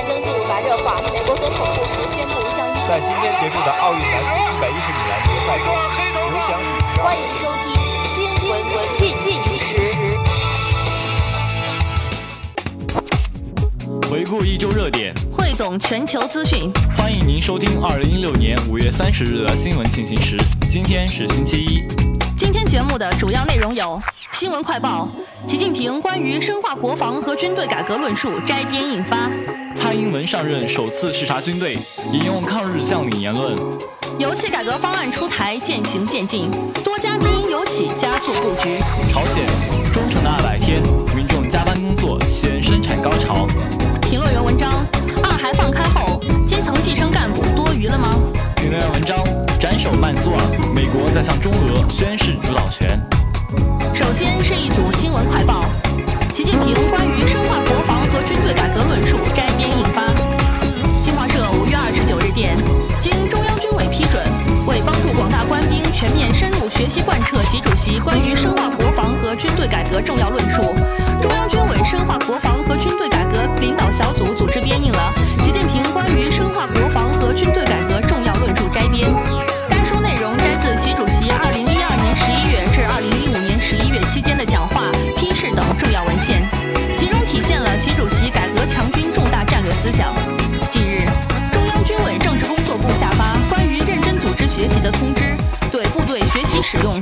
战争进入白热化，美国总统布什宣布向在今天结束的奥运男子一百一十米栏决赛中，刘翔宇。欢迎收听新闻文进进时。回顾一周热点，汇总全球资讯。欢迎您收听二零一六年五月三十日的新闻进行时。今天是星期一。今天节目的主要内容有：新闻快报，习近平关于深化国防和军队改革论述摘编印发；蔡英文上任首次视察军队，引用抗日将领言论；油气改革方案出台渐行渐近，多家民营油企加速布局；朝鲜，忠诚的二百天，民众加班工作显生产高潮；评论员文章，二孩放开后，基层计生干部多余了吗？评论员文章。曼苏尔，美国在向中俄宣示主导权。首先是一组新闻快报：习近平关于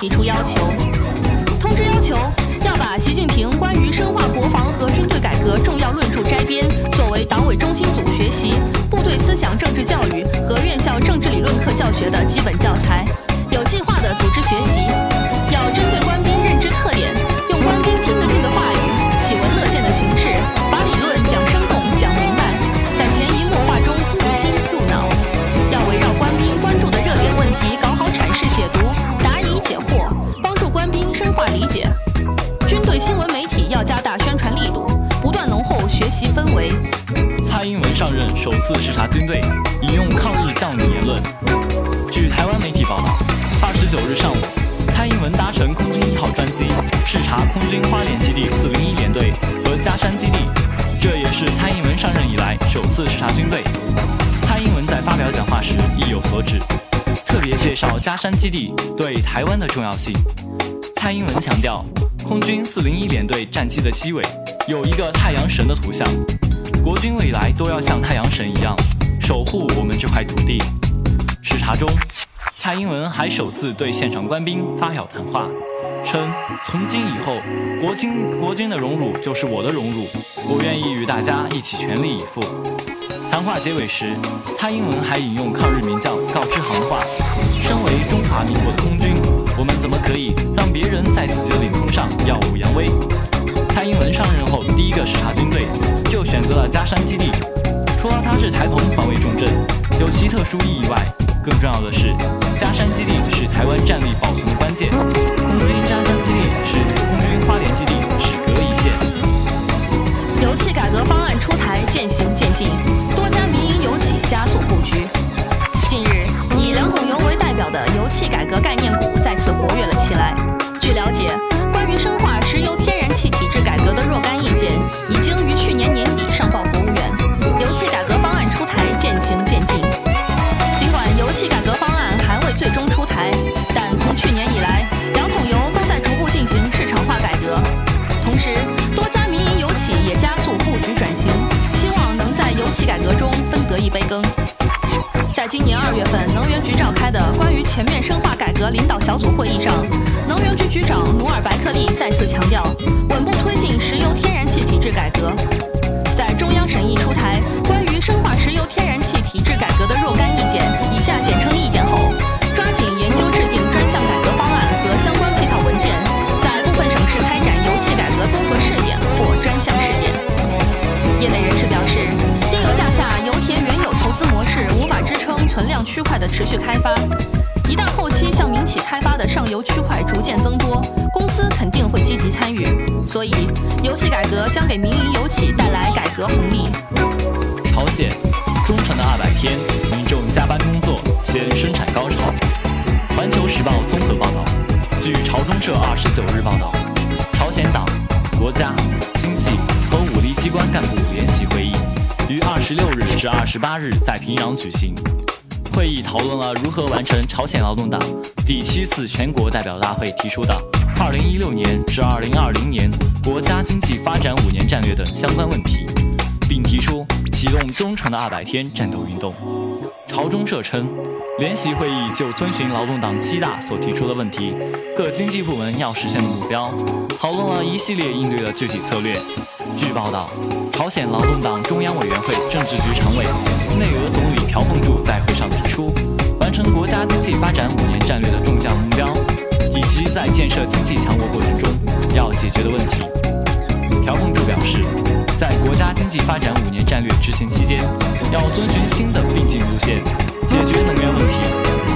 提出要求。抗日将领言论。据台湾媒体报道，二十九日上午，蔡英文搭乘空军一号专机视察空军花莲基地四零一联队和嘉山基地，这也是蔡英文上任以来首次视察军队。蔡英文在发表讲话时意有所指，特别介绍嘉山基地对台湾的重要性。蔡英文强调，空军四零一联队战机的机尾有一个太阳神的图像，国军未来都要像太阳神一样守护我们这块土地。视察中，蔡英文还首次对现场官兵发表谈话，称从今以后，国军国军的荣辱就是我的荣辱，我愿意与大家一起全力以赴。谈话结尾时，蔡英文还引用抗日名将告知航的话：“身为中华民国的空军。”我们怎么可以让别人在自己的领空上耀武扬威？蔡英文上任后第一个视察军队，就选择了嘉山基地。除了它是台澎防卫重镇，有其特殊意义外，更重要的是，嘉山基地是台湾战力保存的关键。空军嘉山基地是空军花莲基地只隔一线。油气改革方案出台渐行渐近，多家民营油企加速布局。近日，以两桶油为代表的油气改革概念杯羹。在今年二月份，能源局召开的关于全面深化改革领导小组会议上，能源局局长努尔白克利再次强调，稳步推进石油天然气体制改革。在中央审议出台关于深化石油天然气体制改革的若干意见（以下简称区块的持续开发，一旦后期向民企开发的上游区块逐渐增多，公司肯定会积极参与。所以，油气改革将给民营油企带来改革红利。朝鲜，忠诚的二百天，民众加班工作先生产高潮。环球时报综合报道，据朝中社二十九日报道，朝鲜党、国家、经济和武力机关干部联席会议。于二十六日至二十八日在平壤举行。会议讨论了如何完成朝鲜劳动党第七次全国代表大会提出的二零一六年至二零二零年国家经济发展五年战略等相关问题，并提出启动忠诚的二百天战斗运动。朝中社称，联席会议就遵循劳动党七大所提出的问题，各经济部门要实现的目标，讨论了一系列应对的具体策略。据报道，朝鲜劳动党中央委员会政治局常委、内阁总理朴凤柱在会上提出，完成国家经济发展五年战略的重要目标，以及在建设经济强国过程中要解决的问题。朴凤柱表示，在国家经济发展五年战略执行期间，要遵循新的并进路线，解决能源问题，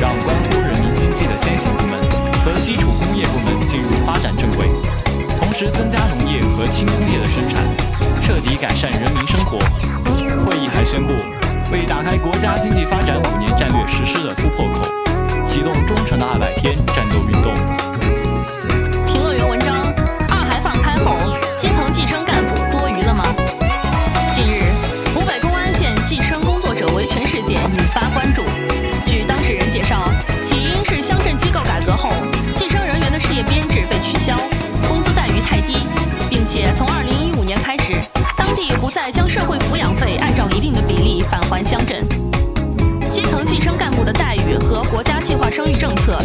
让关乎人民经济的先行部门和基础工业部门进入发展正轨。同时增加农业和轻工业的生产，彻底改善人民生活。会议还宣布，为打开国家经济发展五年战略实施的突破口，启动忠诚的二百天战斗运动。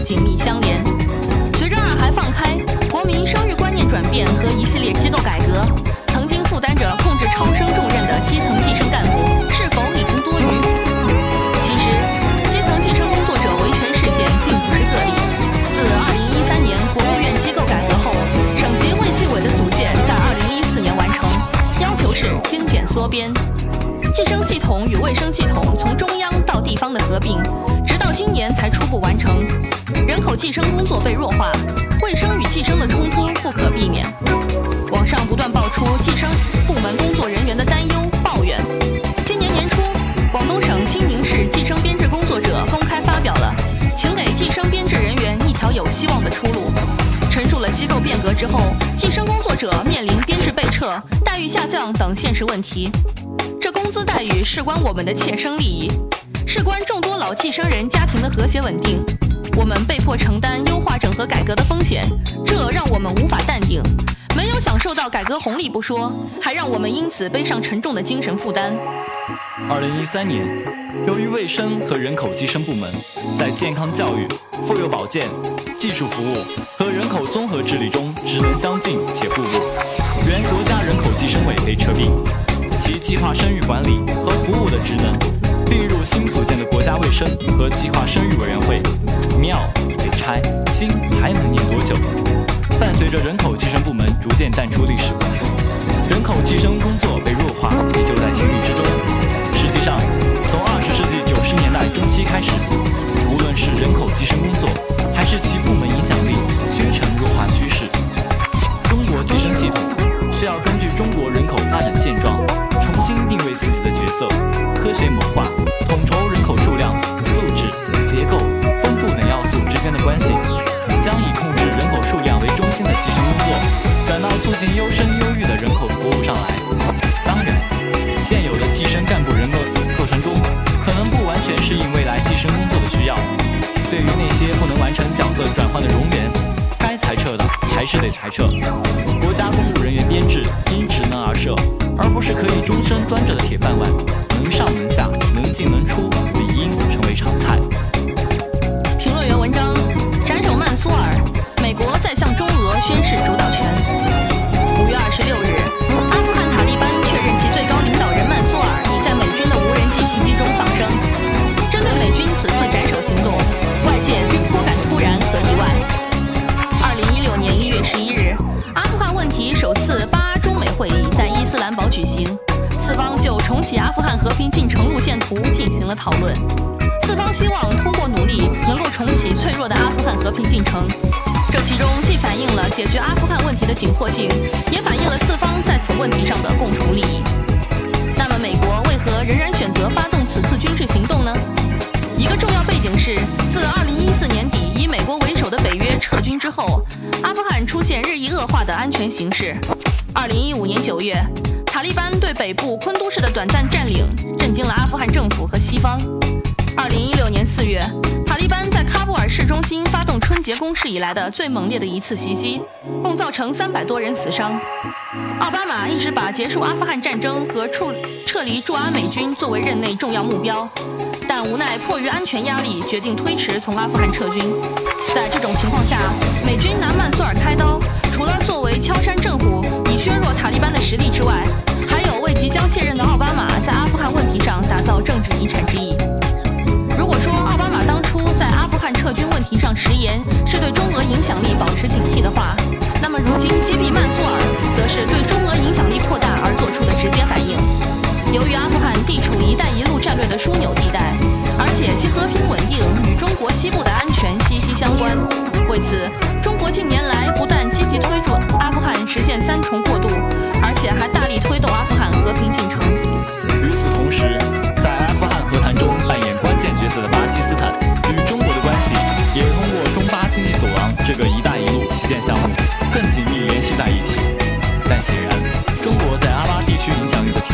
紧密相连。随着二孩放开，国民生育观念转变和一系列机构改革，曾经负担着控制超生重任的基层计生干部是否已经多余？其实，基层计生工作者维权事件并不是个例。自2013年国务院机构改革后，省级卫计委的组建在2014年完成，要求是精简缩编。计生系统与卫生系统从中央到地方的合并，直到今年才初步完成。人口计生工作被弱化，卫生与计生的冲突不可避免。网上不断爆出计生部门工作人员的担忧抱怨。今年年初，广东省兴宁市计生编制工作者公开发表了“请给计生编制人员一条有希望的出路”，陈述了机构变革之后，计生工作者面临编制被撤、待遇下降等现实问题。工资待遇事关我们的切身利益，事关众多老计生人家庭的和谐稳定。我们被迫承担优化整合改革的风险，这让我们无法淡定。没有享受到改革红利不说，还让我们因此背上沉重的精神负担。二零一三年，由于卫生和人口计生部门在健康教育、妇幼保健、技术服务和人口综合治理中职能相近且互补，原国家人口计生委被撤并，其计划生育管理和服务的职能并入新组建的国家卫生和计划生育委员会。庙被拆，经还能念多久？伴随着人口计生部门逐渐淡出历史舞台，人口计生工作被弱化也就在情理之中。优生优育的人口服务上来。当然，现有的计生干部人口构成中，可能不完全适应未来计生工作的需要。对于那些不能完成角色转换的人员，该裁撤的还是得裁撤。国家公务人员编制因职能而设，而不是可以终身端着的铁饭碗，了讨论。四方希望通过努力能够重启脆弱的阿富汗和平进程，这其中既反映了解决阿富汗问题的紧迫性，也反映了四方在此问题上的共同利益。那么，美国为何仍然选择发动此次军事行动呢？一个重要背景是，自2014年底以美国为首的北约撤军之后，阿富汗出现日益恶化的安全形势。2015年9月。塔利班对北部昆都市的短暂占领，震惊了阿富汗政府和西方。二零一六年四月，塔利班在喀布尔市中心发动春节攻势以来的最猛烈的一次袭击，共造成三百多人死伤。奥巴马一直把结束阿富汗战争和撤撤离驻阿美军作为任内重要目标，但无奈迫于安全压力，决定推迟从阿富汗撤军。在这种情况下，美军拿曼苏尔开刀，除了作为敲山震虎以削弱塔利班的实力之外，造政治遗产之意。如果说奥巴马当初在阿富汗撤军问题上食言，是对中俄影响力保持警惕的话，那么如今击毙曼苏尔，则是对中俄影响力扩大而做出的直接反应。由于阿富汗地处“一带一路”战略的枢纽地带，而且其和平稳定与中国西部的安全息息相关，为此，中国近年来不但积极推助阿富汗实现三重过渡，而且还大力推动阿富汗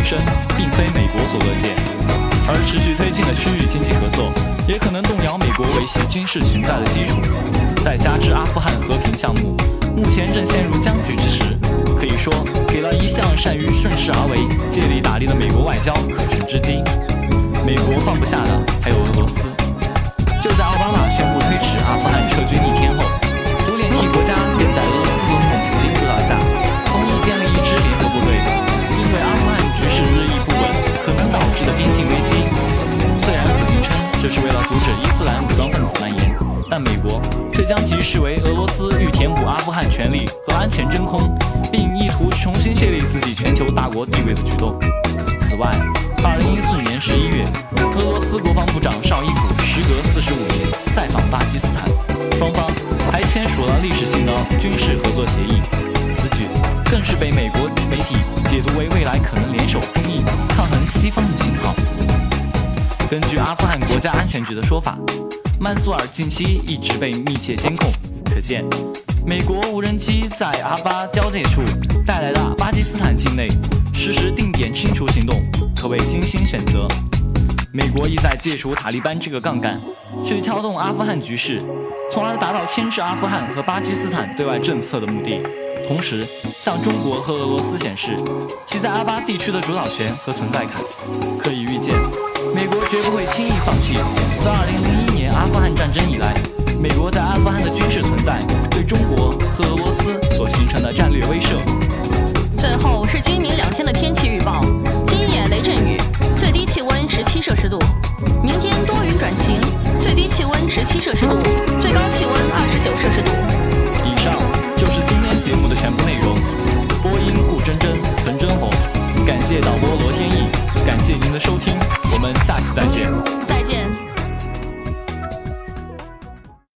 身，并非美国所乐见，而持续推进的区域经济合作，也可能动摇美国维系军事存在的基础。再加之阿富汗和平项目目前正陷入僵局之时，可以说给了一向善于顺势而为、借力打力的美国外交可乘之机。美国放不下的还有俄罗斯。就在奥巴马宣布推迟阿富汗撤军一天后，独联体国家便在大国地位的举动。此外，二零一四年十一月，俄罗斯国防部长绍伊古时隔四十五年再访巴基斯坦，双方还签署了历史性的军事合作协议。此举更是被美国媒体解读为未来可能联手中印抗衡西方的信号。根据阿富汗国家安全局的说法，曼苏尔近期一直被密切监控，可见美国无人机在阿巴交界处带来的巴基斯坦境内实施定点清除行动，可谓精心选择。美国意在借除塔利班这个杠杆，去撬动阿富汗局势，从而达到牵制阿富汗和巴基斯坦对外政策的目的。同时，向中国和俄罗斯显示其在阿巴地区的主导权和存在感。可以预见，美国绝不会轻易放弃自2001年阿富汗战争以来，美国在阿富汗的军事存在对中国和俄罗斯所形成的战略威慑。